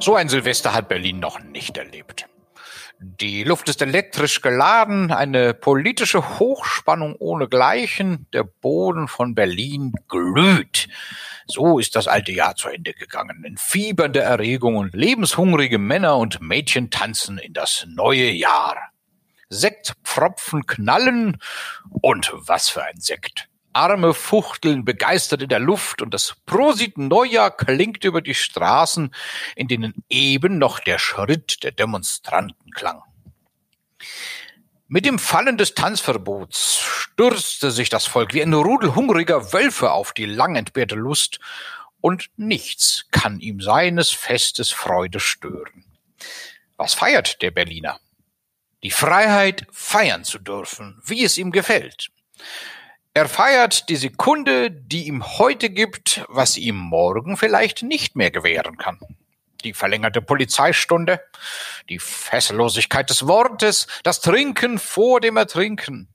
So ein Silvester hat Berlin noch nicht erlebt. Die Luft ist elektrisch geladen, eine politische Hochspannung ohnegleichen, der Boden von Berlin glüht. So ist das alte Jahr zu Ende gegangen. In fiebernder Erregung und lebenshungrige Männer und Mädchen tanzen in das neue Jahr. Sektpfropfen knallen und was für ein Sekt. Arme fuchteln begeistert in der Luft und das Prosit Neujahr klingt über die Straßen, in denen eben noch der Schritt der Demonstranten klang. Mit dem Fallen des Tanzverbots stürzte sich das Volk wie ein Rudel hungriger Wölfe auf die lang entbehrte Lust, und nichts kann ihm seines Festes Freude stören. Was feiert der Berliner? Die Freiheit, feiern zu dürfen, wie es ihm gefällt. Er feiert die Sekunde, die ihm heute gibt, was ihm morgen vielleicht nicht mehr gewähren kann. Die verlängerte Polizeistunde, die Fessellosigkeit des Wortes, das Trinken vor dem Ertrinken.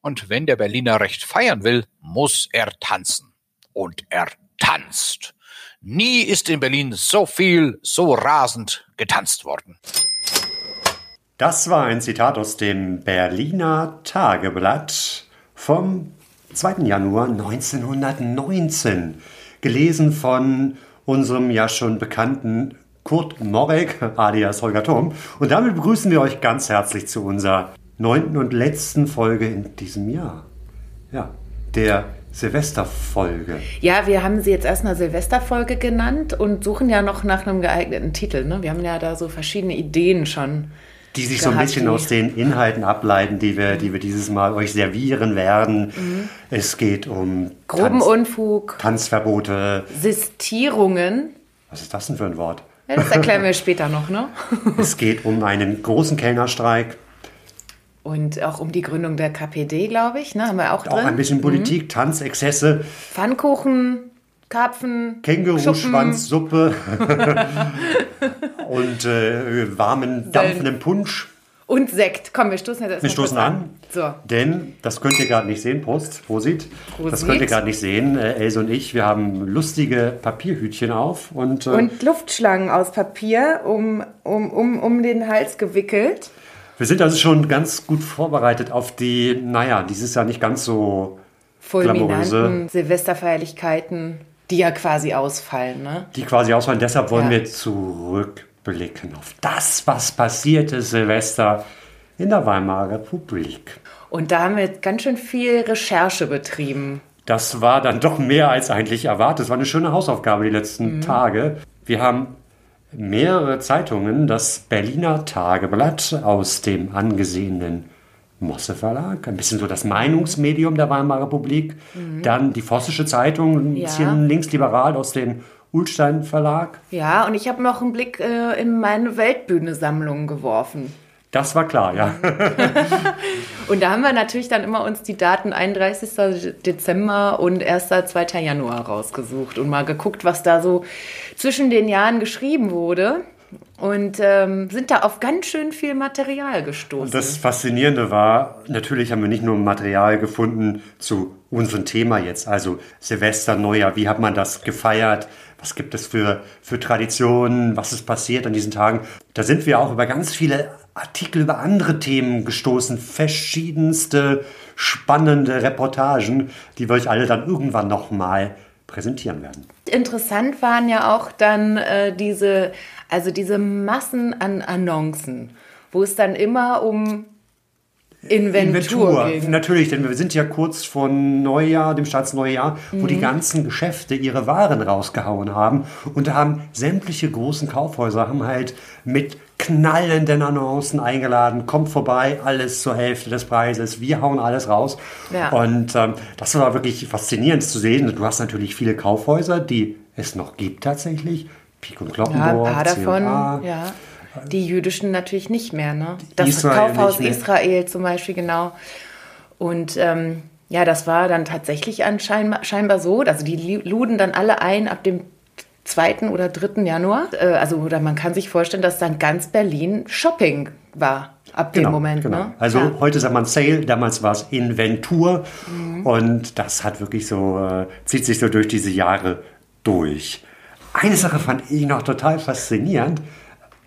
Und wenn der Berliner recht feiern will, muss er tanzen. Und er tanzt. Nie ist in Berlin so viel, so rasend getanzt worden. Das war ein Zitat aus dem Berliner Tageblatt vom 2. Januar 1919, gelesen von unserem ja schon bekannten Kurt Morek, alias Holger Thurm. Und damit begrüßen wir euch ganz herzlich zu unserer neunten und letzten Folge in diesem Jahr. Ja, der Silvesterfolge. Ja, wir haben sie jetzt erstmal Silvesterfolge genannt und suchen ja noch nach einem geeigneten Titel. Ne? Wir haben ja da so verschiedene Ideen schon. Die sich so ein bisschen aus den Inhalten ableiten, die wir, die wir dieses Mal euch servieren werden. Es geht um Groben Tanz, Unfug, Tanzverbote. Sistierungen. Was ist das denn für ein Wort? Ja, das erklären wir später noch, ne? Es geht um einen großen Kellnerstreik, Und auch um die Gründung der KPD, glaube ich, ne? Haben wir auch auch drin. ein bisschen Politik, Tanzexzesse, Pfannkuchen, Karpfen, Känguruschwanzsuppe und äh, warmen, dampfenden Punsch. und Sekt. Komm, wir stoßen jetzt erstmal Wir stoßen kurz an, So. denn das könnt ihr gerade nicht sehen. Prost, Prosit. Das Prosit. könnt ihr gerade nicht sehen. Äh, Else und ich, wir haben lustige Papierhütchen auf und, äh, Und Luftschlangen aus Papier um, um, um, um den Hals gewickelt. wir sind also schon ganz gut vorbereitet auf die, naja, dieses Jahr nicht ganz so Fulminanten Glamouröse. Silvesterfeierlichkeiten, die ja quasi ausfallen, ne? die quasi ausfallen. Deshalb wollen Ja. wir zurückblicken auf das, was passierte Silvester in der Weimarer Republik. Und da haben wir ganz schön viel Recherche betrieben. Das war dann doch mehr als eigentlich erwartet. Es war eine schöne Hausaufgabe die letzten Tage. Wir haben mehrere Zeitungen, das Berliner Tageblatt aus dem angesehenen Mosse Verlag, ein bisschen so das Meinungsmedium der Weimarer Republik, dann die Vossische Zeitung, ein Ja. bisschen linksliberal aus dem Ulstein Verlag. Ja, und ich habe noch einen Blick äh, in meine Weltbühne-Sammlung geworfen. Das war klar, ja. Und da haben wir natürlich dann immer uns die Daten 31. Dezember und 1. 2. Januar rausgesucht und mal geguckt, was da so zwischen den Jahren geschrieben wurde. Und ähm, sind da auf ganz schön viel Material gestoßen. Das Faszinierende war, natürlich haben wir nicht nur Material gefunden zu unserem Thema jetzt, also Silvester, Neujahr, wie hat man das gefeiert, was gibt es für, für Traditionen, was ist passiert an diesen Tagen. Da sind wir auch über ganz viele Artikel über andere Themen gestoßen, verschiedenste spannende Reportagen, die wir euch alle dann irgendwann nochmal präsentieren werden. Interessant waren ja auch dann äh, diese, also diese Massen an Annoncen, wo es dann immer um Inventur. Inventur. Natürlich, denn wir sind ja kurz vor Neujahr, dem Staatsneujahr, mhm. wo die mhm. ganzen Geschäfte ihre Waren rausgehauen haben. Und da haben sämtliche großen Kaufhäuser haben halt mit knallenden Annoncen eingeladen, kommt vorbei, alles zur Hälfte des Preises, wir hauen alles raus. Ja. Und ähm, das war wirklich faszinierend zu sehen. Du hast natürlich viele Kaufhäuser, die es noch gibt tatsächlich. Und Kloppenburg, ja, ein paar davon, ja. Die jüdischen natürlich nicht mehr, ne? Das Israel Kaufhaus Israel zum Beispiel, genau. Und ähm, ja, das war dann tatsächlich anscheinend scheinbar so. Also die luden dann alle ein ab dem 2. oder 3. Januar. Äh, also oder man kann sich vorstellen, dass dann ganz Berlin Shopping war ab genau, dem Moment. Genau. Ne? Also ja. heute sagt man Sale, damals war es Inventur mhm. und das hat wirklich so, äh, zieht sich so durch diese Jahre durch. Eine Sache fand ich noch total faszinierend.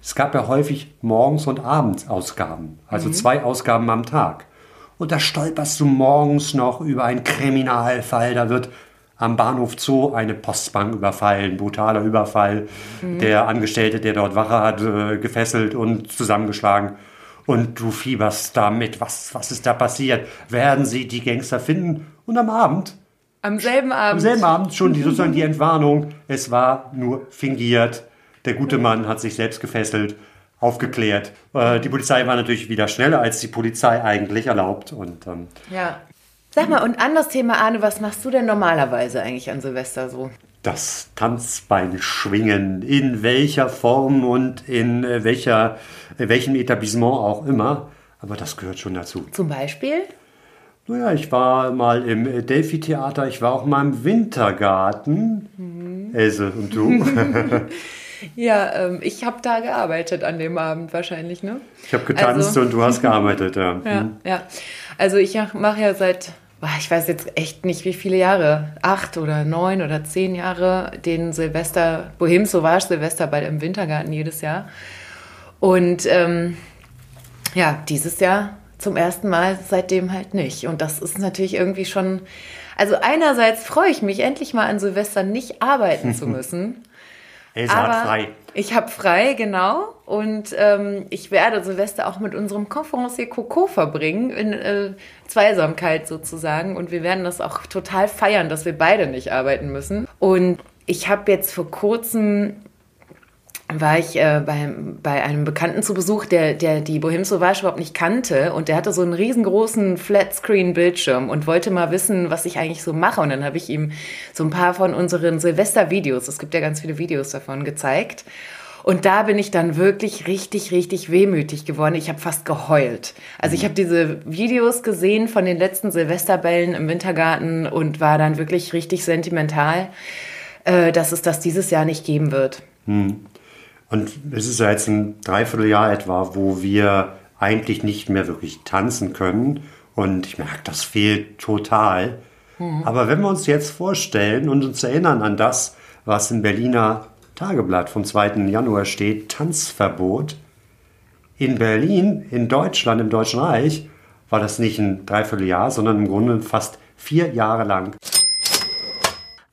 Es gab ja häufig Morgens- und Abendsausgaben, also mhm. zwei Ausgaben am Tag. Und da stolperst du morgens noch über einen Kriminalfall, da wird am Bahnhof Zoo eine Postbank überfallen, brutaler Überfall. Mhm. Der Angestellte, der dort Wache hat, äh, gefesselt und zusammengeschlagen. Und du fieberst damit. Was, was ist da passiert? Werden sie die Gangster finden? Und am Abend? Am selben Abend. Am selben Abend schon die, sozusagen die Entwarnung. Es war nur fingiert. Der gute Mann hat sich selbst gefesselt, aufgeklärt. Äh, die Polizei war natürlich wieder schneller, als die Polizei eigentlich erlaubt. Und, ähm, ja. Sag mal, und anderes Thema, Arne, was machst du denn normalerweise eigentlich an Silvester so? Das Tanzbein schwingen, in welcher Form und in äh, welcher, in welchem Etablissement auch immer. Aber das gehört schon dazu. Zum Beispiel? Naja, ich war mal im Delphi-Theater, ich war auch mal im Wintergarten. Mhm. Else, und du? Ja, ähm, ich habe da gearbeitet an dem Abend wahrscheinlich, ne? Ich habe getanzt also, und du hast gearbeitet, ja. ja, mhm. ja. Also ich mache ja seit, ich weiß jetzt echt nicht wie viele Jahre, acht oder neun oder zehn Jahre, den Silvester, Bohem Sauvage Silvesterball im Wintergarten jedes Jahr. Und ähm, ja, dieses Jahr zum ersten Mal seitdem halt nicht. Und das ist natürlich irgendwie schon. Also einerseits freue ich mich endlich mal an Silvester nicht arbeiten zu müssen. Elsa Aber hat frei. Ich habe frei, genau. Und ähm, ich werde Silvester auch mit unserem Conferencier Coco verbringen, in äh, Zweisamkeit sozusagen. Und wir werden das auch total feiern, dass wir beide nicht arbeiten müssen. Und ich habe jetzt vor kurzem war ich äh, bei, bei einem Bekannten zu Besuch, der, der die Bohem Sauvage überhaupt nicht kannte und der hatte so einen riesengroßen Flatscreen-Bildschirm und wollte mal wissen, was ich eigentlich so mache. Und dann habe ich ihm so ein paar von unseren Silvester-Videos, es gibt ja ganz viele Videos davon, gezeigt. Und da bin ich dann wirklich richtig, richtig wehmütig geworden. Ich habe fast geheult. Also ich habe diese Videos gesehen von den letzten Silvesterbällen im Wintergarten und war dann wirklich richtig sentimental, äh, dass es das dieses Jahr nicht geben wird. Hm. Und es ist ja jetzt ein Dreivierteljahr etwa, wo wir eigentlich nicht mehr wirklich tanzen können. Und ich merke, das fehlt total. Mhm. Aber wenn wir uns jetzt vorstellen und uns erinnern an das, was im Berliner Tageblatt vom 2. Januar steht, Tanzverbot. In Berlin, in Deutschland, im Deutschen Reich, war das nicht ein Dreivierteljahr, sondern im Grunde fast vier Jahre lang.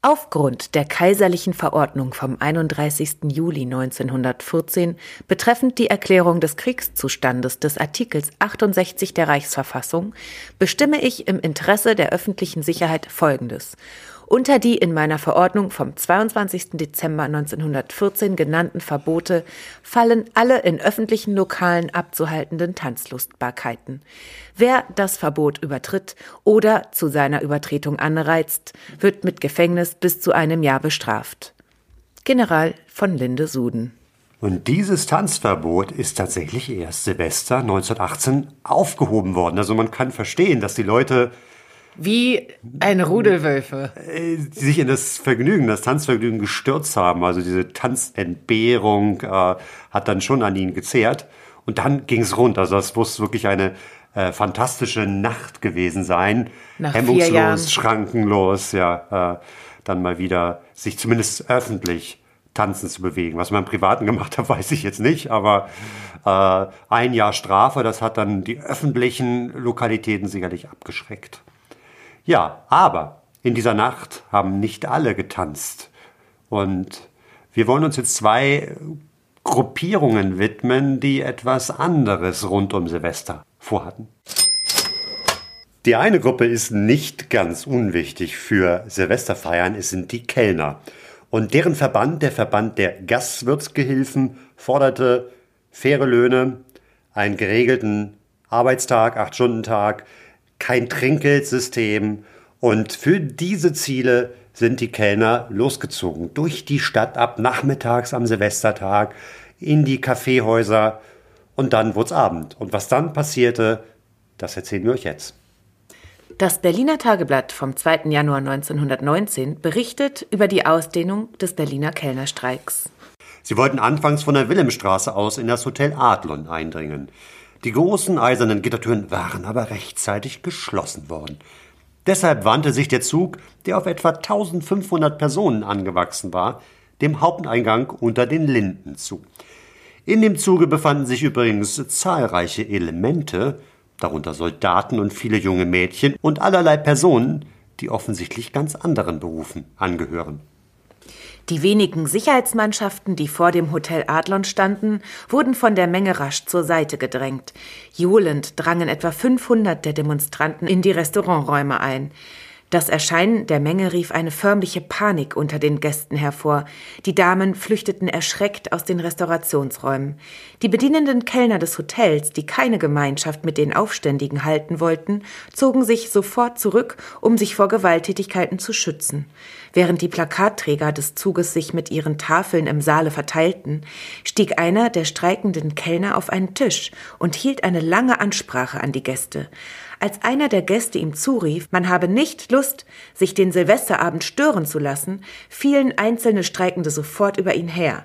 Aufgrund der kaiserlichen Verordnung vom 31. Juli 1914 betreffend die Erklärung des Kriegszustandes des Artikels 68 der Reichsverfassung bestimme ich im Interesse der öffentlichen Sicherheit Folgendes unter die in meiner Verordnung vom 22. Dezember 1914 genannten Verbote fallen alle in öffentlichen Lokalen abzuhaltenden Tanzlustbarkeiten. Wer das Verbot übertritt oder zu seiner Übertretung anreizt, wird mit Gefängnis bis zu einem Jahr bestraft. General von Linde Suden. Und dieses Tanzverbot ist tatsächlich erst Silvester 1918 aufgehoben worden. Also man kann verstehen, dass die Leute wie ein Rudelwölfe. Äh, die sich in das Vergnügen, das Tanzvergnügen gestürzt haben. Also diese Tanzentbehrung äh, hat dann schon an ihnen gezehrt. Und dann ging es rund. Also das muss wirklich eine äh, fantastische Nacht gewesen sein. Nach Hemmungslos, schrankenlos, ja. Äh, dann mal wieder sich zumindest öffentlich tanzen zu bewegen. Was man im Privaten gemacht hat, weiß ich jetzt nicht, aber äh, ein Jahr Strafe, das hat dann die öffentlichen Lokalitäten sicherlich abgeschreckt. Ja, aber in dieser Nacht haben nicht alle getanzt. Und wir wollen uns jetzt zwei Gruppierungen widmen, die etwas anderes rund um Silvester vorhatten. Die eine Gruppe ist nicht ganz unwichtig für Silvesterfeiern, es sind die Kellner. Und deren Verband, der Verband der Gastwirtsgehilfen, forderte faire Löhne, einen geregelten Arbeitstag, Acht-Stunden-Tag, kein Trinkgeldsystem. Und für diese Ziele sind die Kellner losgezogen, durch die Stadt ab nachmittags am Silvestertag, in die Kaffeehäuser und dann wurde es Abend. Und was dann passierte, das erzählen wir euch jetzt. Das Berliner Tageblatt vom 2. Januar 1919 berichtet über die Ausdehnung des Berliner Kellnerstreiks. Sie wollten anfangs von der Wilhelmstraße aus in das Hotel Adlon eindringen. Die großen eisernen Gittertüren waren aber rechtzeitig geschlossen worden. Deshalb wandte sich der Zug, der auf etwa 1500 Personen angewachsen war, dem Haupteingang unter den Linden zu. In dem Zuge befanden sich übrigens zahlreiche Elemente, darunter Soldaten und viele junge Mädchen und allerlei Personen, die offensichtlich ganz anderen Berufen angehören. Die wenigen Sicherheitsmannschaften, die vor dem Hotel Adlon standen, wurden von der Menge rasch zur Seite gedrängt. Johlend drangen etwa 500 der Demonstranten in die Restauranträume ein. Das Erscheinen der Menge rief eine förmliche Panik unter den Gästen hervor. Die Damen flüchteten erschreckt aus den Restaurationsräumen. Die bedienenden Kellner des Hotels, die keine Gemeinschaft mit den Aufständigen halten wollten, zogen sich sofort zurück, um sich vor Gewalttätigkeiten zu schützen. Während die Plakatträger des Zuges sich mit ihren Tafeln im Saale verteilten, stieg einer der streikenden Kellner auf einen Tisch und hielt eine lange Ansprache an die Gäste. Als einer der Gäste ihm zurief, man habe nicht Lust, sich den Silvesterabend stören zu lassen, fielen einzelne Streikende sofort über ihn her.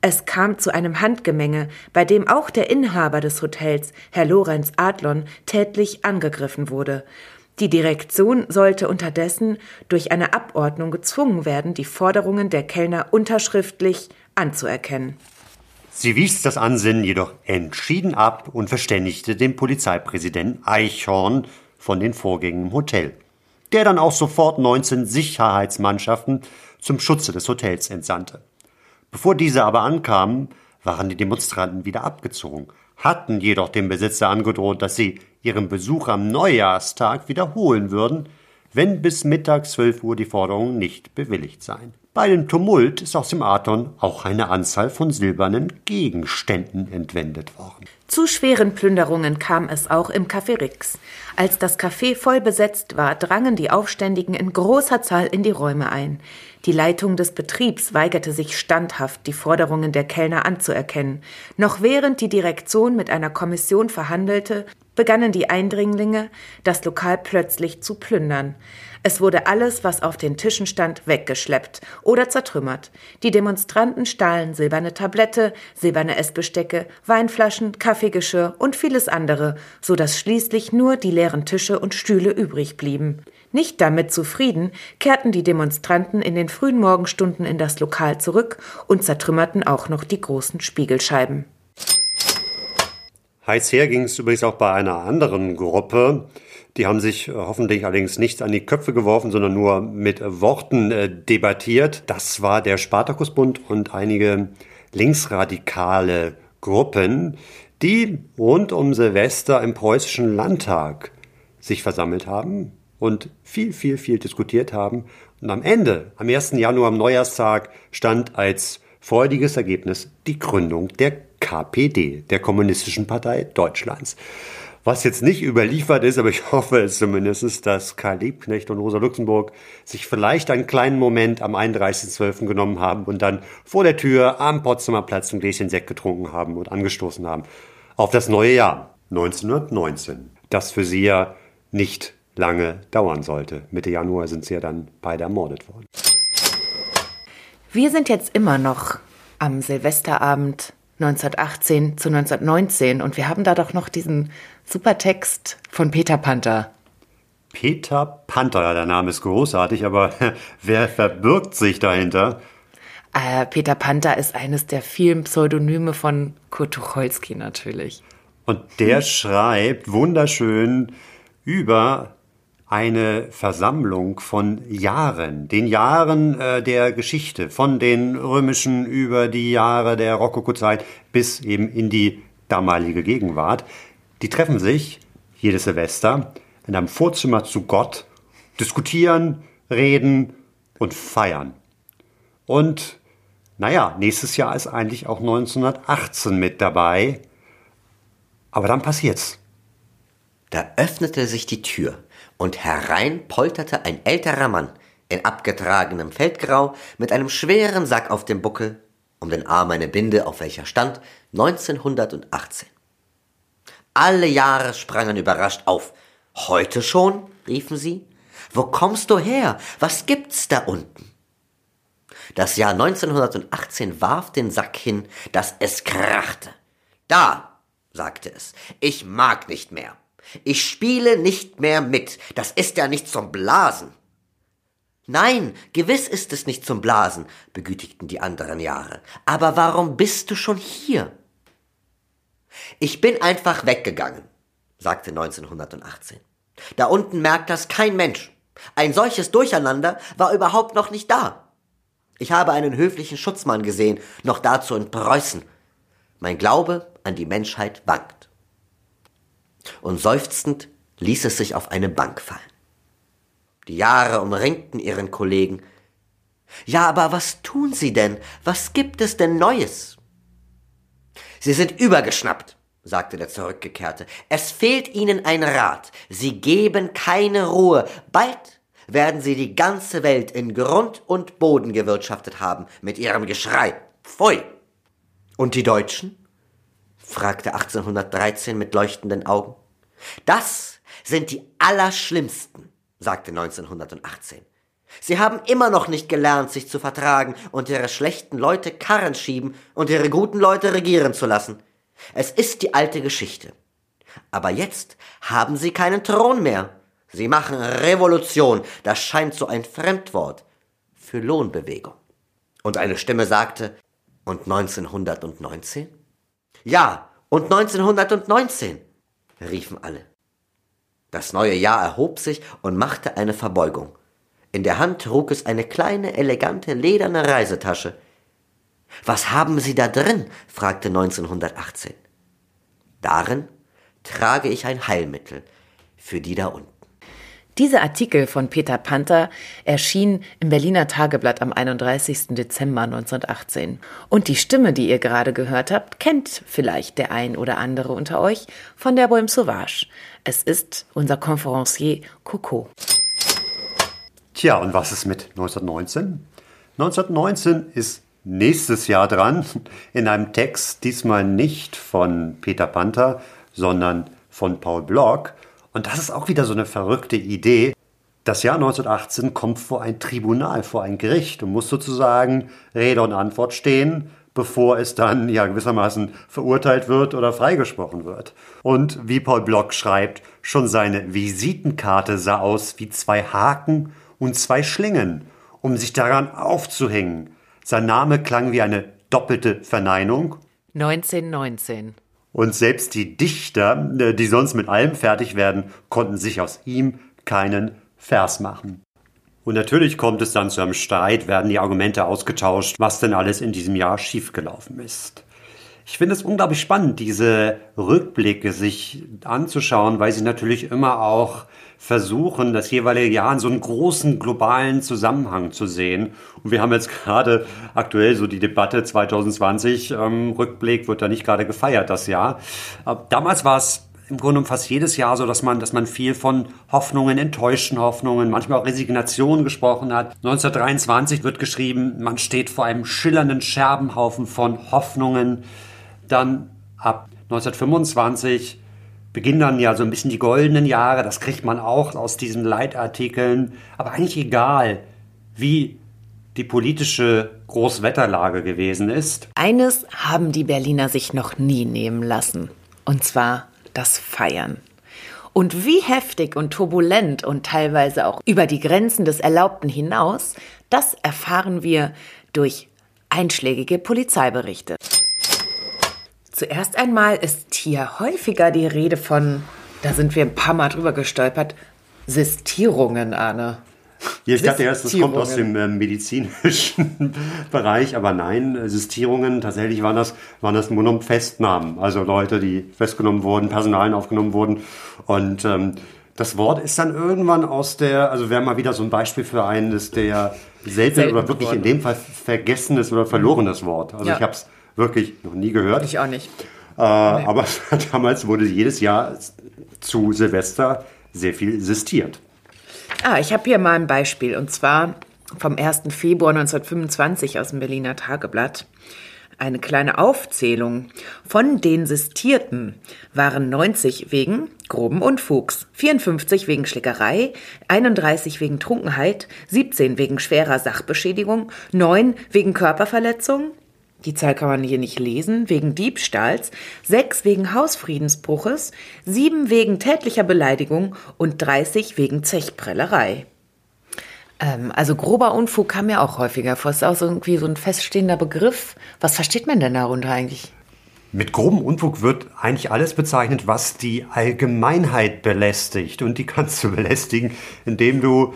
Es kam zu einem Handgemenge, bei dem auch der Inhaber des Hotels, Herr Lorenz Adlon, tätlich angegriffen wurde. Die Direktion sollte unterdessen durch eine Abordnung gezwungen werden, die Forderungen der Kellner unterschriftlich anzuerkennen. Sie wies das Ansinnen jedoch entschieden ab und verständigte den Polizeipräsidenten Eichhorn von den Vorgängen im Hotel, der dann auch sofort 19 Sicherheitsmannschaften zum Schutze des Hotels entsandte. Bevor diese aber ankamen, waren die Demonstranten wieder abgezogen, hatten jedoch dem Besitzer angedroht, dass sie ihren Besuch am Neujahrstag wiederholen würden, wenn bis Mittag 12 Uhr die Forderungen nicht bewilligt seien. Bei dem Tumult ist aus dem Aton auch eine Anzahl von silbernen Gegenständen entwendet worden. Zu schweren Plünderungen kam es auch im Café Rix. Als das Café voll besetzt war, drangen die Aufständigen in großer Zahl in die Räume ein. Die Leitung des Betriebs weigerte sich standhaft, die Forderungen der Kellner anzuerkennen. Noch während die Direktion mit einer Kommission verhandelte, begannen die Eindringlinge, das Lokal plötzlich zu plündern. Es wurde alles, was auf den Tischen stand, weggeschleppt oder zertrümmert. Die Demonstranten stahlen silberne Tablette, silberne Essbestecke, Weinflaschen, Kaffeegeschirr und vieles andere, so dass schließlich nur die leeren Tische und Stühle übrig blieben. Nicht damit zufrieden, kehrten die Demonstranten in den frühen Morgenstunden in das Lokal zurück und zertrümmerten auch noch die großen Spiegelscheiben. Heiß her ging es übrigens auch bei einer anderen Gruppe. Die haben sich äh, hoffentlich allerdings nicht an die Köpfe geworfen, sondern nur mit Worten äh, debattiert. Das war der Spartakusbund und einige linksradikale Gruppen, die rund um Silvester im preußischen Landtag sich versammelt haben und viel, viel, viel diskutiert haben. Und am Ende, am 1. Januar, am Neujahrstag, stand als freudiges Ergebnis die Gründung der KPD, der Kommunistischen Partei Deutschlands. Was jetzt nicht überliefert ist, aber ich hoffe es zumindest, dass Karl Liebknecht und Rosa Luxemburg sich vielleicht einen kleinen Moment am 31.12. genommen haben und dann vor der Tür am Potsdamer Platz ein Gläschen Sekt getrunken haben und angestoßen haben auf das neue Jahr 1919, das für sie ja nicht lange dauern sollte. Mitte Januar sind sie ja dann beide ermordet worden. Wir sind jetzt immer noch am Silvesterabend 1918 zu 1919 und wir haben da doch noch diesen super Text von Peter Panther. Peter Panther, ja, der Name ist großartig, aber wer verbirgt sich dahinter? Äh, Peter Panther ist eines der vielen Pseudonyme von Kurt Tucholsky natürlich. Und der hm. schreibt wunderschön über eine Versammlung von Jahren, den Jahren äh, der Geschichte, von den römischen über die Jahre der Rokokozeit bis eben in die damalige Gegenwart. Die treffen sich jedes Silvester in einem Vorzimmer zu Gott, diskutieren, reden und feiern. Und naja, nächstes Jahr ist eigentlich auch 1918 mit dabei. Aber dann passiert's. Da öffnete sich die Tür und herein polterte ein älterer Mann in abgetragenem Feldgrau mit einem schweren Sack auf dem Buckel, um den Arm eine Binde, auf welcher stand 1918. Alle Jahre sprangen überrascht auf. Heute schon? riefen sie. Wo kommst du her? Was gibt's da unten? Das Jahr 1918 warf den Sack hin, dass es krachte. Da, sagte es, ich mag nicht mehr. Ich spiele nicht mehr mit. Das ist ja nicht zum Blasen. Nein, gewiss ist es nicht zum Blasen, begütigten die anderen Jahre. Aber warum bist du schon hier? Ich bin einfach weggegangen, sagte 1918. Da unten merkt das kein Mensch. Ein solches Durcheinander war überhaupt noch nicht da. Ich habe einen höflichen Schutzmann gesehen, noch dazu in Preußen. Mein Glaube an die Menschheit wankt. Und seufzend ließ es sich auf eine Bank fallen. Die Jahre umringten ihren Kollegen. Ja, aber was tun Sie denn? Was gibt es denn Neues? Sie sind übergeschnappt, sagte der Zurückgekehrte. Es fehlt Ihnen ein Rat. Sie geben keine Ruhe. Bald werden Sie die ganze Welt in Grund und Boden gewirtschaftet haben mit Ihrem Geschrei. Pfui! Und die Deutschen? Fragte 1813 mit leuchtenden Augen. Das sind die Allerschlimmsten sagte 1918. Sie haben immer noch nicht gelernt, sich zu vertragen und ihre schlechten Leute Karren schieben und ihre guten Leute regieren zu lassen. Es ist die alte Geschichte. Aber jetzt haben sie keinen Thron mehr. Sie machen Revolution. Das scheint so ein Fremdwort für Lohnbewegung. Und eine Stimme sagte, und 1919? Ja, und 1919, riefen alle. Das neue Jahr erhob sich und machte eine Verbeugung. In der Hand trug es eine kleine, elegante, lederne Reisetasche. Was haben Sie da drin? fragte 1918. Darin trage ich ein Heilmittel für die da unten. Dieser Artikel von Peter Panther erschien im Berliner Tageblatt am 31. Dezember 1918. Und die Stimme, die ihr gerade gehört habt, kennt vielleicht der ein oder andere unter euch von der Bohème Sauvage. Es ist unser Konferencier Coco. Tja, und was ist mit 1919? 1919 ist nächstes Jahr dran in einem Text, diesmal nicht von Peter Panther, sondern von Paul Block. Und das ist auch wieder so eine verrückte Idee. Das Jahr 1918 kommt vor ein Tribunal, vor ein Gericht und muss sozusagen Rede und Antwort stehen, bevor es dann ja gewissermaßen verurteilt wird oder freigesprochen wird. Und wie Paul Block schreibt, schon seine Visitenkarte sah aus wie zwei Haken und zwei Schlingen, um sich daran aufzuhängen. Sein Name klang wie eine doppelte Verneinung. 1919. Und selbst die Dichter, äh, die sonst mit allem fertig werden, konnten sich aus ihm keinen Vers machen. Und natürlich kommt es dann zu einem Streit, werden die Argumente ausgetauscht, was denn alles in diesem Jahr schiefgelaufen ist. Ich finde es unglaublich spannend, diese Rückblicke sich anzuschauen, weil sie natürlich immer auch versuchen, das jeweilige Jahr in so einen großen globalen Zusammenhang zu sehen. Und wir haben jetzt gerade aktuell so die Debatte 2020, ähm, Rückblick wird da nicht gerade gefeiert, das Jahr. Aber damals war es im Grunde fast jedes Jahr so, dass man, dass man viel von Hoffnungen, enttäuschten Hoffnungen, manchmal auch Resignation gesprochen hat. 1923 wird geschrieben, man steht vor einem schillernden Scherbenhaufen von Hoffnungen. Dann ab 1925 beginnen dann ja so ein bisschen die goldenen Jahre. Das kriegt man auch aus diesen Leitartikeln. Aber eigentlich egal, wie die politische Großwetterlage gewesen ist. Eines haben die Berliner sich noch nie nehmen lassen. Und zwar das Feiern. Und wie heftig und turbulent und teilweise auch über die Grenzen des Erlaubten hinaus, das erfahren wir durch einschlägige Polizeiberichte. Zuerst einmal ist hier häufiger die Rede von, da sind wir ein paar Mal drüber gestolpert, Sistierungen, Arne. Ja, ich dachte erst, das kommt aus dem äh, medizinischen Bereich, aber nein, Sistierungen, tatsächlich waren das, waren das nur Festnahmen. Also Leute, die festgenommen wurden, Personalien aufgenommen wurden. Und ähm, das Wort ist dann irgendwann aus der, also wäre mal wieder so ein Beispiel für eines der selten, Selten oder wirklich in geworden. dem Fall vergessenes oder verlorenes Wort. Also Ja. ich habe es wirklich noch nie gehört. Ich auch nicht. Äh, Aber damals wurde jedes Jahr zu Silvester sehr viel sistiert. Ah, ich habe hier mal ein Beispiel und zwar vom 1. Februar 1925 aus dem Berliner Tageblatt. Eine kleine Aufzählung. Von den Sistierten waren 90 wegen groben Unfugs, 54 wegen Schlägerei, 31 wegen Trunkenheit, 17 wegen schwerer Sachbeschädigung, 9 wegen Körperverletzung, die Zahl kann man hier nicht lesen, wegen Diebstahls, 6 wegen Hausfriedensbruches, 7 wegen tätlicher Beleidigung und 30 wegen Zechprellerei. Ähm, also grober Unfug kam ja auch häufiger vor. Ist auch so irgendwie so ein feststehender Begriff. Was versteht man denn darunter eigentlich? Mit grobem Unfug wird eigentlich alles bezeichnet, was die Allgemeinheit belästigt. Und die kannst du belästigen, indem du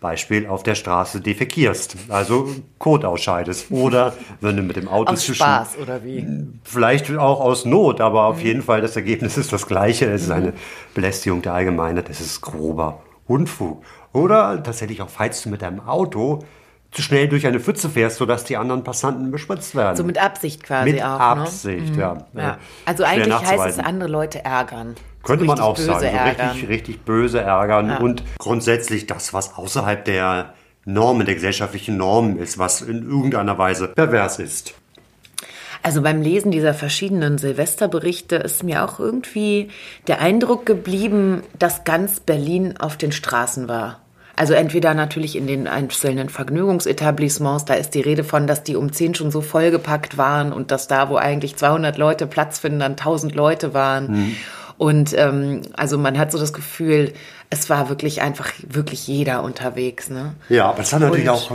Beispiel auf der Straße defekierst, also Kot ausscheidest. Oder wenn du mit dem Auto Aus Spaß oder wie? Vielleicht auch aus Not, aber auf jeden Fall das Ergebnis ist das gleiche. Es ist eine Belästigung der Allgemeinheit. Es ist grober Unfug. Oder tatsächlich auch, falls du mit deinem Auto zu schnell durch eine Pfütze fährst, sodass die anderen Passanten bespritzt werden. So mit Absicht quasi Mit auch. Absicht, ja. Ne? Ja. Äh, Also eigentlich heißt es andere Leute ärgern. Könnte man auch sagen. So richtig, richtig böse ärgern. Und grundsätzlich das, was außerhalb der Normen, der gesellschaftlichen Normen ist, was in irgendeiner Weise pervers ist. Also beim Lesen dieser verschiedenen Silvesterberichte ist mir auch irgendwie der Eindruck geblieben, dass ganz Berlin auf den Straßen war. Also entweder natürlich in den einzelnen Vergnügungsetablissements, da ist die Rede von, dass die um 10 schon so vollgepackt waren und dass da, wo eigentlich 200 Leute Platz finden, dann 1000 Leute waren. Und ähm, also man hat so das Gefühl, es war wirklich einfach wirklich jeder unterwegs. Ne? Ja, aber es hat natürlich Und- auch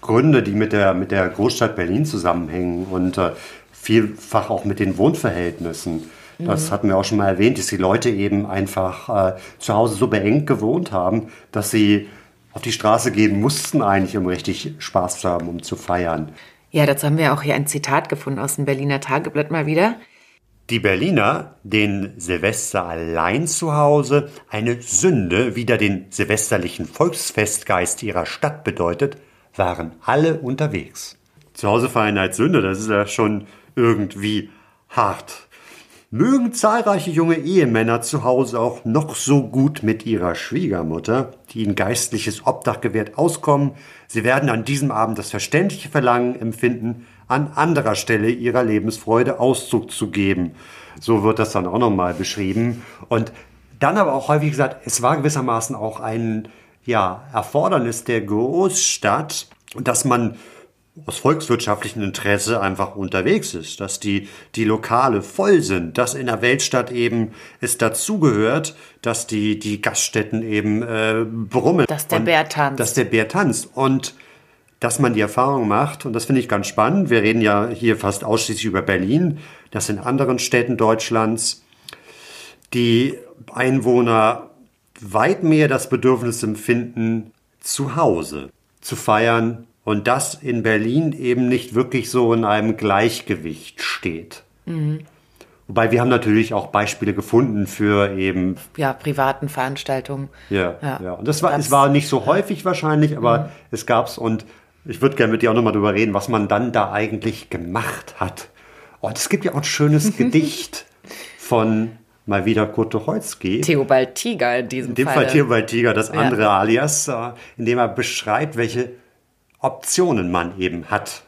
Gründe, die mit der, mit der Großstadt Berlin zusammenhängen und äh, vielfach auch mit den Wohnverhältnissen. Das hatten wir auch schon mal erwähnt, dass die Leute eben einfach äh, zu Hause so beengt gewohnt haben, dass sie auf die Straße gehen mussten eigentlich, um richtig Spaß zu haben, um zu feiern. Ja, dazu haben wir auch hier ein Zitat gefunden aus dem Berliner Tageblatt mal wieder. Die Berliner, den Silvester allein zu Hause, eine Sünde wider den silvesterlichen Volksfestgeist ihrer Stadt bedeutet, waren alle unterwegs. Zu Hause feiern als Sünde, das ist ja schon irgendwie hart. Mögen zahlreiche junge Ehemänner zu Hause auch noch so gut mit ihrer Schwiegermutter, die ihnen geistliches Obdach gewährt, auskommen, sie werden an diesem Abend das verständliche Verlangen empfinden, an anderer Stelle ihrer Lebensfreude Ausdruck zu geben. So wird das dann auch nochmal beschrieben. Und dann aber auch häufig gesagt, es war gewissermaßen auch ein ja, Erfordernis der Großstadt, dass man aus volkswirtschaftlichem Interesse einfach unterwegs ist, dass die, die Lokale voll sind, dass in der Weltstadt eben es dazugehört, dass die, die Gaststätten eben äh, brummen. Dass der Bär tanzt. Dass der Bär tanzt. Und dass man die Erfahrung macht, und das finde ich ganz spannend, wir reden ja hier fast ausschließlich über Berlin, dass in anderen Städten Deutschlands die Einwohner weit mehr das Bedürfnis empfinden, zu Hause zu feiern und das in Berlin eben nicht wirklich so in einem Gleichgewicht steht. Wobei wir haben natürlich auch Beispiele gefunden für eben Ja, privaten Veranstaltungen. ja, ja. Ja. Und das war, es war nicht so häufig wahrscheinlich, aber es gab's und ich würde gerne mit dir auch nochmal drüber reden, was man dann da eigentlich gemacht hat. Und es gibt ja auch ein schönes Gedicht von mal wieder Kurt Tucholsky. Theobald Tiger in diesem In dem Fall Falle. Theobald Tiger, das andere Alias, äh, in dem er beschreibt, welche Optionen man eben hat.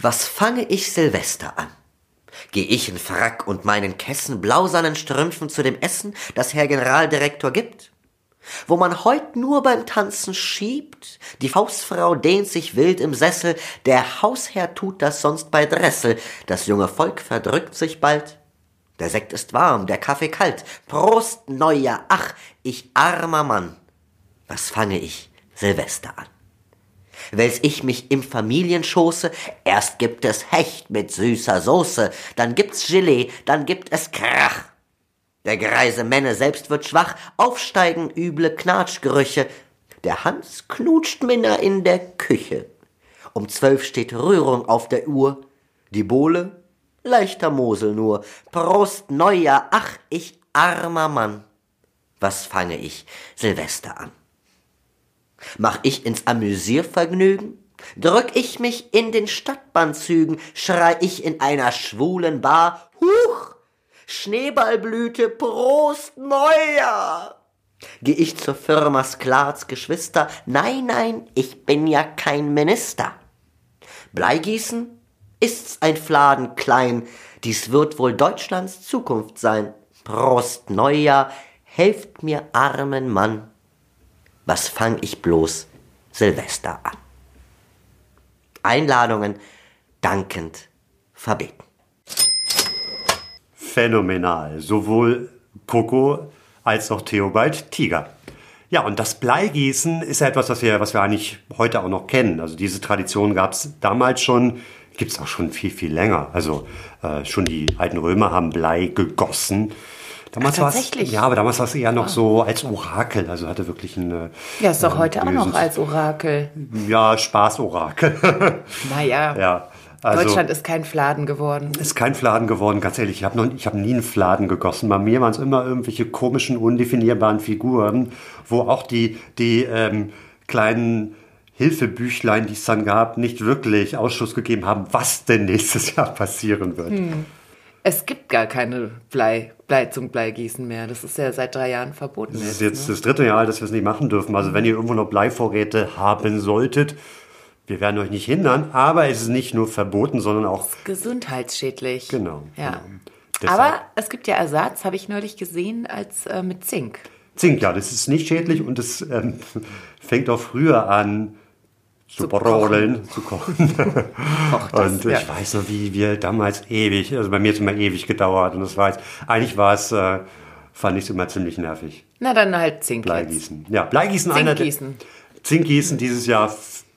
Was fange ich Silvester an? Geh ich in Frack und meinen Kessen blausanen Strümpfen zu dem Essen, das Herr Generaldirektor gibt? Wo man heut nur beim Tanzen schiebt, die Faustfrau dehnt sich wild im Sessel, der Hausherr tut das sonst bei Dressel, das junge Volk verdrückt sich bald. Der Sekt ist warm, der Kaffee kalt, Prost, Neujahr, ach, ich armer Mann. Was fange ich Silvester an? Wälz ich mich im Familienschoße, erst gibt es Hecht mit süßer Soße, dann gibt's Gelee, dann gibt es Krach. Der greise Männe selbst wird schwach, aufsteigen üble Knatschgerüche. Der Hans knutscht Minna in der Küche. Um zwölf steht Rührung auf der Uhr. Die Bohle, leichter Mosel nur. Prost Neujahr, ach, ich armer Mann. Was fange ich Silvester an? Mach ich ins Amüsiervergnügen? Drück ich mich in den Stadtbahnzügen? Schrei ich in einer schwulen Bar? Huch! Schneeballblüte, Prost, Neujahr! Geh ich zur Firma Sklarts Geschwister? Nein, nein, ich bin ja kein Minister. Bleigießen? Ist's ein Fladen klein, dies wird wohl Deutschlands Zukunft sein. Prost, Neujahr, helft mir, armen Mann. Was fang ich bloß Silvester an? Einladungen dankend verbeten. Phänomenal. Sowohl Coco als auch Theobald Tiger. Ja, und das Bleigießen ist ja etwas, was wir, was wir eigentlich heute auch noch kennen. Also diese Tradition gab es damals schon, gibt es auch schon viel, viel länger. Also äh, schon die alten Römer haben Blei gegossen. Damals Ach, tatsächlich? Ja, aber damals war es eher noch so als Orakel. Also hatte wirklich ein Ja, ist doch äh, heute auch noch als Orakel. Ja, Spaß-Orakel. Naja, ja. Also, Deutschland ist kein Fladen geworden. ist kein Fladen geworden, ganz ehrlich. Ich habe habe nie einen Fladen gegossen. Bei mir waren es immer irgendwelche komischen, undefinierbaren Figuren, wo auch die, die ähm, kleinen Hilfebüchlein, die es dann gab, nicht wirklich Ausschuss gegeben haben, was denn nächstes Jahr passieren wird. Es gibt gar keine Blei, Blei zum Bleigießen mehr. Das ist ja seit drei Jahren verboten. Das ist jetzt, jetzt ne? das dritte Jahr, dass wir es nicht machen dürfen. Also wenn ihr irgendwo noch Bleivorräte haben solltet, wir werden euch nicht hindern, aber es ist nicht nur verboten, sondern auch Gesundheitsschädlich. Genau, Ja. genau. Aber es gibt ja Ersatz, habe ich neulich gesehen, als äh, mit Zink. Zink, ja, das ist nicht schädlich und es ähm, fängt auch früher an zu, Zu brodeln, zu kochen. Das, und ja. ich weiß noch, wie wir damals ewig, also bei mir hat es immer ewig gedauert und das war jetzt, eigentlich war es, äh, fand ich es immer ziemlich nervig. Na dann halt Zink jetzt. Bleigießen. Ja, Bleigießen einer der- Zinkgießen. Zinkgießen dieses Jahr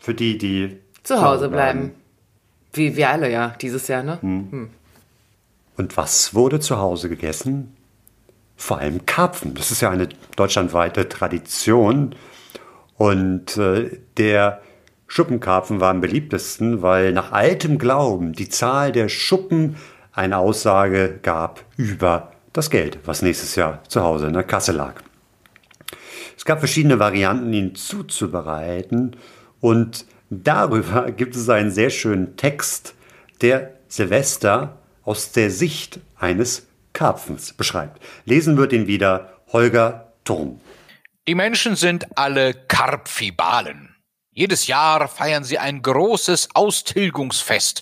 für die, die Zu Hause bleiben. Wie wir alle ja, dieses Jahr, ne? Hm. Und was wurde zu Hause gegessen? Vor allem Karpfen. Das ist ja eine deutschlandweite Tradition. Und äh, der Schuppenkarpfen war am beliebtesten, weil nach altem Glauben die Zahl der Schuppen eine Aussage gab über das Geld, was nächstes Jahr zu Hause in der Kasse lag. Es gab verschiedene Varianten, ihn zuzubereiten. Und darüber gibt es einen sehr schönen Text, der Silvester aus der Sicht eines Karpfens beschreibt. Lesen wird ihn wieder Holger Turm. Die Menschen sind alle Karpfibalen. Jedes Jahr feiern sie ein großes Austilgungsfest,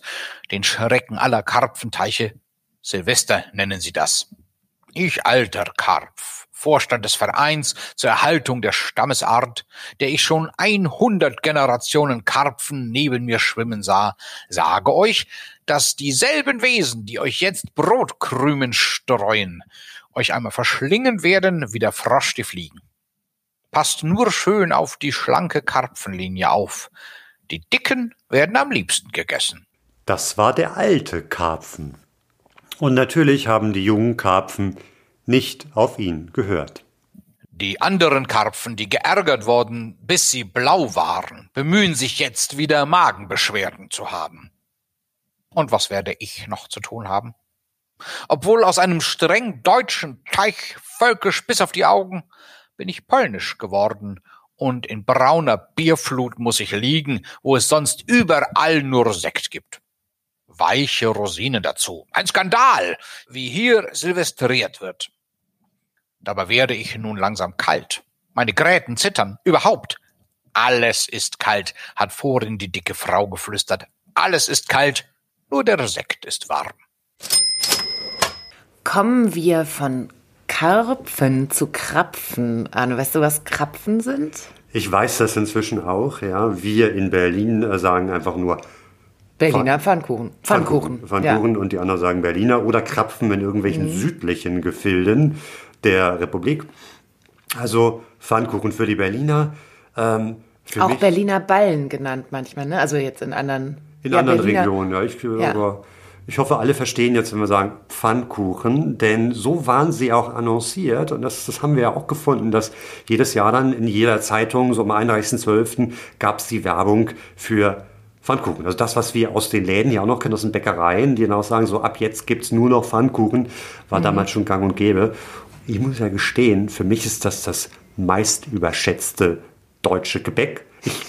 den Schrecken aller Karpfenteiche. Silvester nennen sie das. Ich alter Karpf, Vorstand des Vereins zur Erhaltung der Stammesart, der ich schon 100 Generationen Karpfen neben mir schwimmen sah, sage euch, dass dieselben Wesen, die euch jetzt Brotkrümen streuen, euch einmal verschlingen werden wie der Frosch die Fliegen. Passt nur schön auf die schlanke Karpfenlinie auf. Die dicken werden am liebsten gegessen. Das war der alte Karpfen. Und natürlich haben die jungen Karpfen nicht auf ihn gehört. Die anderen Karpfen, die geärgert worden, bis sie blau waren, bemühen sich jetzt wieder Magenbeschwerden zu haben. Und was werde ich noch zu tun haben? Obwohl aus einem streng deutschen Teich völkisch bis auf die Augen, bin ich polnisch geworden und in brauner Bierflut muss ich liegen, wo es sonst überall nur Sekt gibt. Weiche Rosinen dazu. Ein Skandal, wie hier silvestriert wird. Dabei werde ich nun langsam kalt. Meine Gräten zittern. Überhaupt. Alles ist kalt, hat vorhin die dicke Frau geflüstert. Alles ist kalt, nur der Sekt ist warm. Kommen wir von Karpfen zu Krapfen an. Weißt du, was Krapfen sind? Ich weiß das inzwischen auch, ja. Wir in Berlin sagen einfach nur Berliner Pfannkuchen. Pfannkuchen. Pfannkuchen und die anderen sagen Berliner oder Krapfen in irgendwelchen Mhm. südlichen Gefilden der Republik. Also Pfannkuchen für die Berliner. Ähm, für. Auch mich Berliner Ballen genannt manchmal, ne? Also jetzt in anderen. in ja, anderen Berliner- Regionen. Ja, ich, Ja. Aber ich hoffe, alle verstehen jetzt, wenn wir sagen Pfannkuchen, denn so waren sie auch annonciert und das, das haben wir ja auch gefunden, dass jedes Jahr dann in jeder Zeitung, so am 31.12. gab es die Werbung für Pfannkuchen. Also das, was wir aus den Läden ja auch noch kennen, aus den Bäckereien, die dann auch sagen, so ab jetzt gibt's nur noch Pfannkuchen, war Mhm. damals schon gang und gäbe. Ich muss ja gestehen, für mich ist das das meist überschätzte deutsche Gebäck. Ich,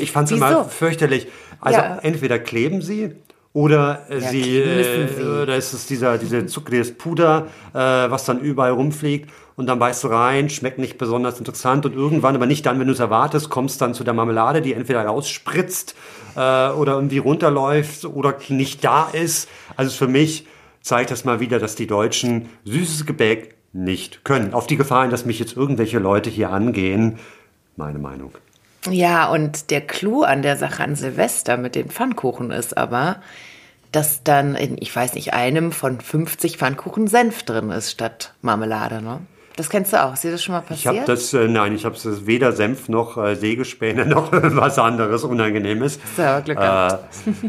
ich fand es immer fürchterlich. Also ja. entweder kleben sie oder ja, sie, äh, sie, oder ist es dieser, diese zuckriges Puder, äh, was dann überall rumfliegt und dann beißt du rein, schmeckt nicht besonders interessant und irgendwann, aber nicht dann, wenn du es erwartest, kommst dann zu der Marmelade, die entweder rausspritzt äh, oder irgendwie runterläuft oder nicht da ist. Also für mich zeigt das mal wieder, dass die Deutschen süßes Gebäck nicht können. Auf die Gefahr hin, dass mich jetzt irgendwelche Leute hier angehen. Meine Meinung. Ja, und der Clou an der Sache an Silvester mit den Pfannkuchen ist aber, dass dann in, ich weiß nicht, einem von 50 Pfannkuchen Senf drin ist statt Marmelade, ne? Das kennst du auch. Ist dir das schon mal passiert? Ich habe das, äh, nein, ich habe es weder Senf noch äh, Sägespäne noch was anderes Unangenehmes. Sehr Glück äh,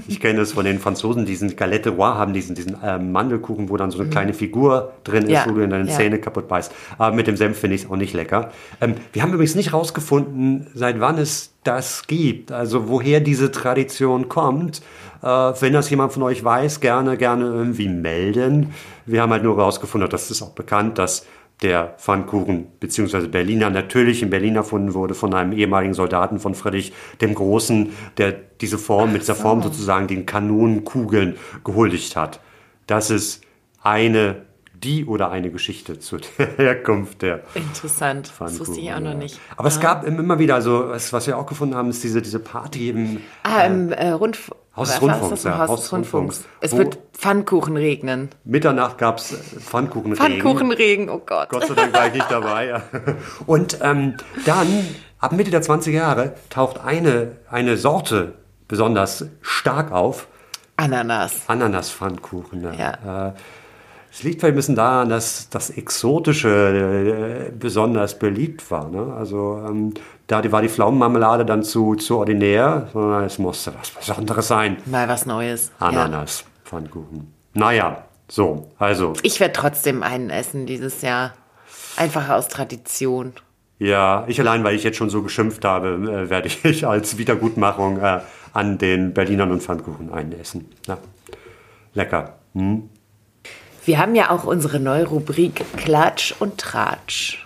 ich kenne es von den Franzosen, diesen Galette Roi haben, diesen, diesen äh, Mandelkuchen, wo dann so eine mhm. kleine Figur drin ist, ja. wo du in deine ja. Zähne kaputt beißt. Aber mit dem Senf finde ich es auch nicht lecker. Ähm, wir haben übrigens nicht rausgefunden, seit wann es das gibt, also woher diese Tradition kommt. Äh, wenn das jemand von euch weiß, gerne, gerne irgendwie melden. Wir haben halt nur rausgefunden, das ist auch bekannt, dass der Pfannkuchen bzw. Berliner natürlich in Berlin erfunden wurde von einem ehemaligen Soldaten von Friedrich dem Großen, der diese Form, mit dieser Form sozusagen den Kanonenkugeln gehuldigt hat. Das ist eine, die oder eine Geschichte zur Herkunft der Interessant, das wusste ich auch noch nicht. Aber ja. es gab immer wieder, also was wir auch gefunden haben, ist diese, diese Party im... Ah, im äh, Rundfunk. Haus des Rundfunks, ja. Haus des Rundfunks. Es wird Pfannkuchen regnen. Mitternacht gab es Pfannkuchenregen. Pfannkuchenregen, oh Gott. Gott sei Dank war ich nicht dabei. Ja. Und ähm, dann, ab Mitte der 20er Jahre, taucht eine, eine Sorte besonders stark auf. Ananas. Ananas-Pfannkuchen. Ja. ja. Äh, es liegt vielleicht ein bisschen daran, dass das Exotische äh, besonders beliebt war. Ne? Also ähm, da war die Pflaumenmarmelade dann zu, zu ordinär, sondern es musste was Besonderes sein. Mal was Neues. Ananas, ja. Pfannkuchen. Naja, so, also. Ich werde trotzdem einen essen dieses Jahr. Einfach aus Tradition. Ja, ich allein, weil ich jetzt schon so geschimpft habe, äh, werde ich als Wiedergutmachung äh, an den Berlinern und Pfannkuchen einen essen. Ja. Lecker. Hm? Wir haben ja auch unsere neue Rubrik Klatsch und Tratsch.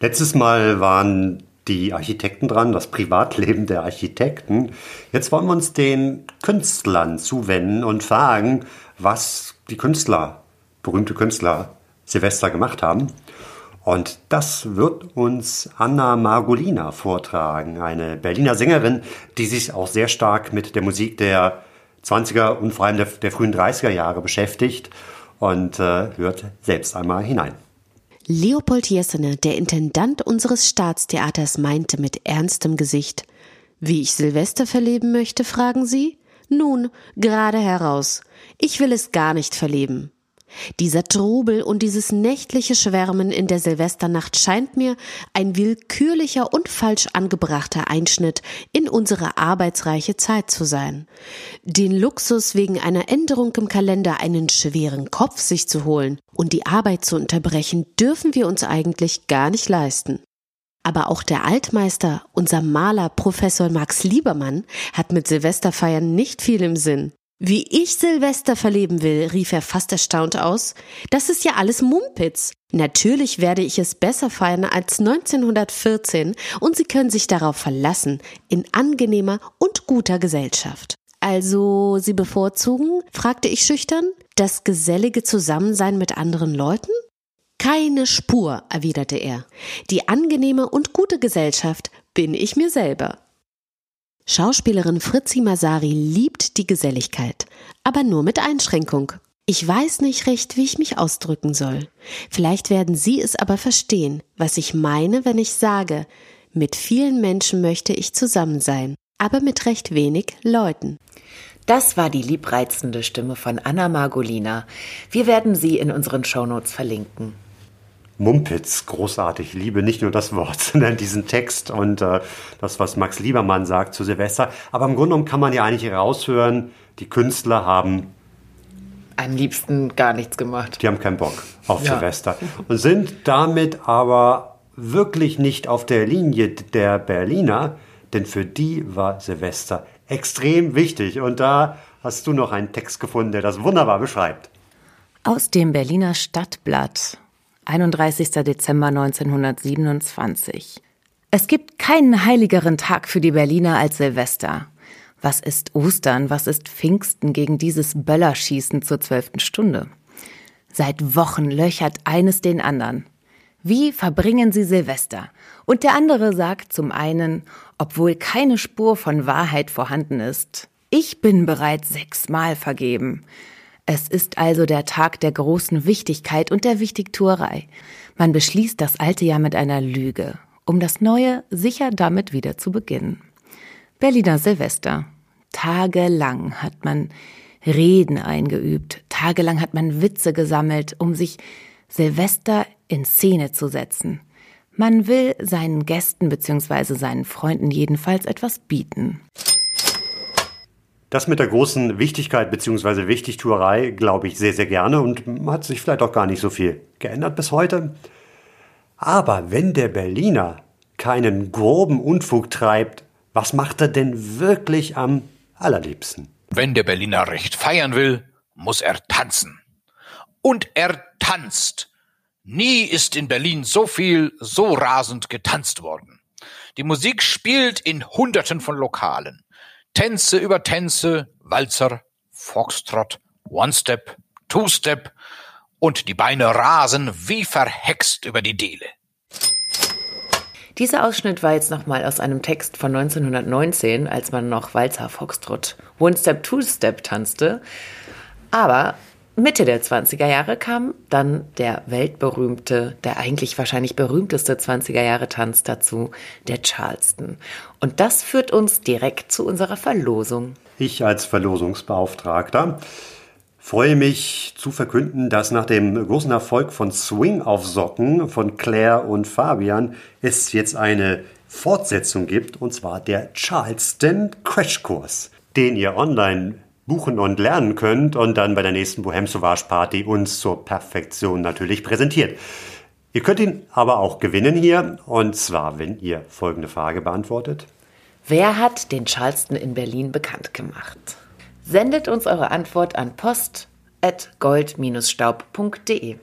Letztes Mal waren die Architekten dran, das Privatleben der Architekten. Jetzt wollen wir uns den Künstlern zuwenden und fragen, was die Künstler, berühmte Künstler, Silvester gemacht haben. Und das wird uns Anna Margolina vortragen, eine Berliner Sängerin, die sich auch sehr stark mit der Musik der 20er und vor allem der, der frühen 30er Jahre beschäftigt und äh, hört selbst einmal hinein. Leopold Jessene, der Intendant unseres Staatstheaters, meinte mit ernstem Gesicht, wie ich Silvester verleben möchte, fragen Sie? Nun, gerade heraus. Ich will es gar nicht verleben. Dieser Trubel und dieses nächtliche Schwärmen in der Silvesternacht scheint mir ein willkürlicher und falsch angebrachter Einschnitt in unsere arbeitsreiche Zeit zu sein. Den Luxus wegen einer Änderung im Kalender einen schweren Kopf sich zu holen und die Arbeit zu unterbrechen, dürfen wir uns eigentlich gar nicht leisten. Aber auch der Altmeister, unser Maler Professor Max Liebermann, hat mit Silvesterfeiern nicht viel im Sinn. Wie ich Silvester verleben will, rief er fast erstaunt aus. Das ist ja alles Mumpitz. Natürlich werde ich es besser feiern als 1914 und Sie können sich darauf verlassen, in angenehmer und guter Gesellschaft. Also, Sie bevorzugen, fragte ich schüchtern, das gesellige Zusammensein mit anderen Leuten? Keine Spur, erwiderte er. Die angenehme und gute Gesellschaft bin ich mir selber. Schauspielerin Fritzi Masari liebt die Geselligkeit, aber nur mit Einschränkung. Ich weiß nicht recht, wie ich mich ausdrücken soll. Vielleicht werden Sie es aber verstehen, was ich meine, wenn ich sage, mit vielen Menschen möchte ich zusammen sein, aber mit recht wenig Leuten. Das war die liebreizende Stimme von Anna Margolina. Wir werden sie in unseren Shownotes verlinken. Mumpitz, großartig. Liebe nicht nur das Wort, sondern diesen Text und äh, das, was Max Liebermann sagt zu Silvester. Aber im Grunde genommen kann man ja eigentlich raushören, die Künstler haben am liebsten gar nichts gemacht. Die haben keinen Bock auf ja. Silvester und sind damit aber wirklich nicht auf der Linie der Berliner, denn für die war Silvester extrem wichtig. Und da hast du noch einen Text gefunden, der das wunderbar beschreibt. Aus dem Berliner Stadtblatt 31. Dezember 1927. Es gibt keinen heiligeren Tag für die Berliner als Silvester. Was ist Ostern, was ist Pfingsten gegen dieses Böllerschießen zur zwölften Stunde? Seit Wochen löchert eines den anderen. Wie verbringen Sie Silvester? Und der andere sagt zum einen, obwohl keine Spur von Wahrheit vorhanden ist, ich bin bereits sechsmal vergeben. Es ist also der Tag der großen Wichtigkeit und der Wichtigtuerei. Man beschließt das alte Jahr mit einer Lüge, um das neue sicher damit wieder zu beginnen. Berliner Silvester. Tagelang hat man Reden eingeübt, tagelang hat man Witze gesammelt, um sich Silvester in Szene zu setzen. Man will seinen Gästen bzw. seinen Freunden jedenfalls etwas bieten. Das mit der großen Wichtigkeit bzw. Wichtigtuerei glaube ich sehr, sehr gerne und hat sich vielleicht auch gar nicht so viel geändert bis heute. Aber wenn der Berliner keinen groben Unfug treibt, was macht er denn wirklich am allerliebsten? Wenn der Berliner recht feiern will, muss er tanzen. Und er tanzt. Nie ist in Berlin so viel, so rasend getanzt worden. Die Musik spielt in Hunderten von Lokalen. Tänze über Tänze, Walzer, Foxtrot, One-Step, Two-Step und die Beine rasen wie verhext über die Dele. Dieser Ausschnitt war jetzt nochmal aus einem Text von 1919, als man noch Walzer, Foxtrot, One-Step, Two-Step tanzte. Aber Mitte der 20er Jahre kam dann der weltberühmte, der eigentlich wahrscheinlich berühmteste 20er Jahre Tanz dazu, der Charleston. Und das führt uns direkt zu unserer Verlosung. Ich als Verlosungsbeauftragter freue mich zu verkünden, dass nach dem großen Erfolg von Swing auf Socken von Claire und Fabian es jetzt eine Fortsetzung gibt, und zwar der Charleston Crashkurs, den ihr online buchen und lernen könnt und dann bei der nächsten Bohem Sauvage Party uns zur Perfektion natürlich präsentiert. Ihr könnt ihn aber auch gewinnen hier und zwar, wenn ihr folgende Frage beantwortet. Wer hat den Charleston in Berlin bekannt gemacht? Sendet uns eure Antwort an post.gold-staub.de.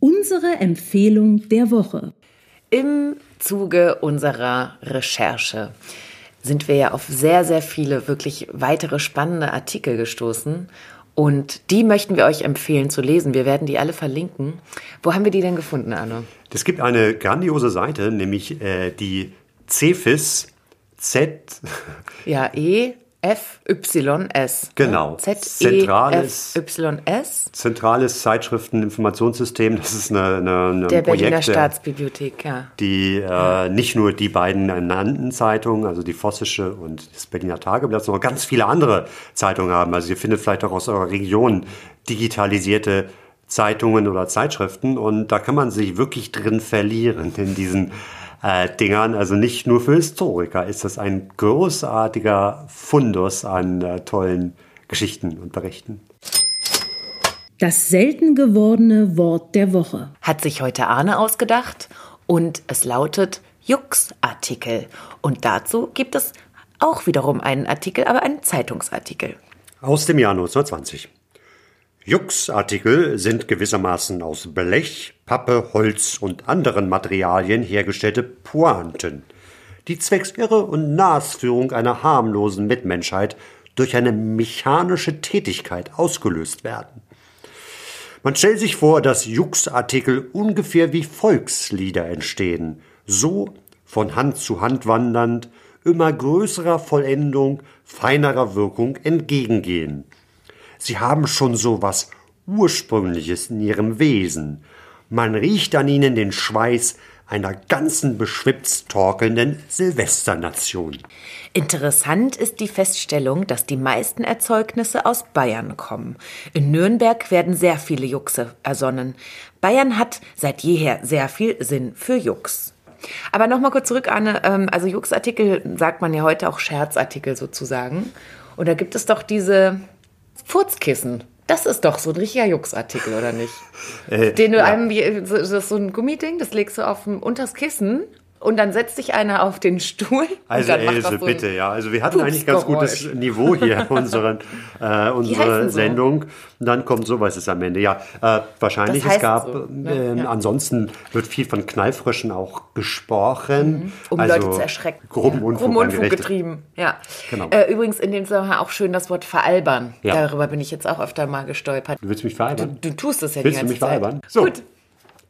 Unsere Empfehlung der Woche. Im Zuge unserer Recherche sind wir ja auf sehr, sehr viele wirklich weitere spannende Artikel gestoßen. Und die möchten wir euch empfehlen zu lesen. Wir werden die alle verlinken. Wo haben wir die denn gefunden, Arne? Es gibt eine grandiose Seite, nämlich äh, die CFIS Z. Ja, E. FYS. Genau. Z-E-F-Y-S. Zentrales Zeitschrifteninformationssystem. Das ist eine, eine, eine Der Projekt, Berliner Staatsbibliothek, ja. die äh, nicht nur die beiden ernannten Zeitungen, also die Vossische und das Berliner Tageblatt, sondern ganz viele andere Zeitungen haben. Also ihr findet vielleicht auch aus eurer Region digitalisierte Zeitungen oder Zeitschriften und da kann man sich wirklich drin verlieren in diesen äh, Dingern. Also nicht nur für Historiker ist das ein großartiger Fundus an äh, tollen Geschichten und Berichten. Das selten gewordene Wort der Woche. Hat sich heute Arne ausgedacht und es lautet Jux-Artikel. Und dazu gibt es auch wiederum einen Artikel, aber einen Zeitungsartikel. Aus dem Jahr 1920. Jux-Artikel sind gewissermaßen aus Blech, Pappe, Holz und anderen Materialien hergestellte Pointen, die zwecks Irre und Nasführung einer harmlosen Mitmenschheit durch eine mechanische Tätigkeit ausgelöst werden. Man stellt sich vor, dass Jux-Artikel ungefähr wie Volkslieder entstehen, so von Hand zu Hand wandernd, immer größerer Vollendung, feinerer Wirkung entgegengehen – Sie haben schon so was Ursprüngliches in ihrem Wesen. Man riecht an ihnen den Schweiß einer ganzen beschwipst torkelnden Silvesternation. Interessant ist die Feststellung, dass die meisten Erzeugnisse aus Bayern kommen. In Nürnberg werden sehr viele Juxe ersonnen. Bayern hat seit jeher sehr viel Sinn für Jux. Aber nochmal kurz zurück, Anne. Ähm, also Jux-Artikel sagt man ja heute auch Scherzartikel sozusagen. Und da gibt es doch diese Furzkissen. Das ist doch so ein richtiger Jux-Artikel, oder nicht? Äh, Den du ja. einem, das ist so ein Gummiding, das legst du auf dem, unters Kissen und dann setzt sich einer auf den Stuhl. Also Else, so bitte, ja. Also wir hatten eigentlich ganz gutes Niveau hier, unseren, äh, unsere so? Sendung. Und dann kommt sowas ist am Ende. Ja, äh, wahrscheinlich, Das es heißt gab, so, ne? ähm, Ja. ansonsten wird viel von Knallfröschen auch gesprochen. Um also, Leute zu erschrecken. Groben ja. Unfug, Unfug getrieben. Ja. Genau. Äh, übrigens in dem Zusammenhang auch schön das Wort veralbern. Ja. Darüber bin ich jetzt auch öfter mal gestolpert. Du willst mich veralbern? Du tust es ja Willst die du ganze mich Zeit. veralbern? So. Gut.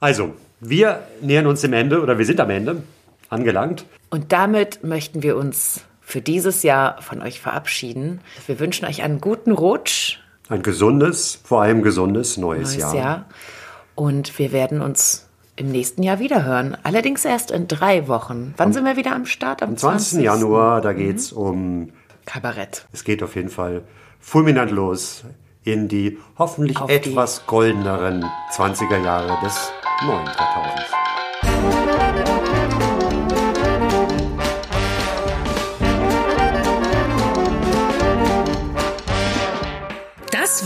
Also, wir nähern uns dem Ende oder wir sind am Ende angelangt. Und damit möchten wir uns für dieses Jahr von euch verabschieden. Wir wünschen euch einen guten Rutsch, Ein gesundes, vor allem gesundes neues, neues Jahr. Jahr. Und wir werden uns im nächsten Jahr wieder hören. Allerdings erst in drei Wochen. Wann sind wir wieder am Start? Am Am 20. Januar, da geht es Mhm. um Kabarett. Es geht auf jeden Fall fulminant los in die hoffentlich Auf die- etwas goldeneren 20er Jahre des neuen Jahrtausends.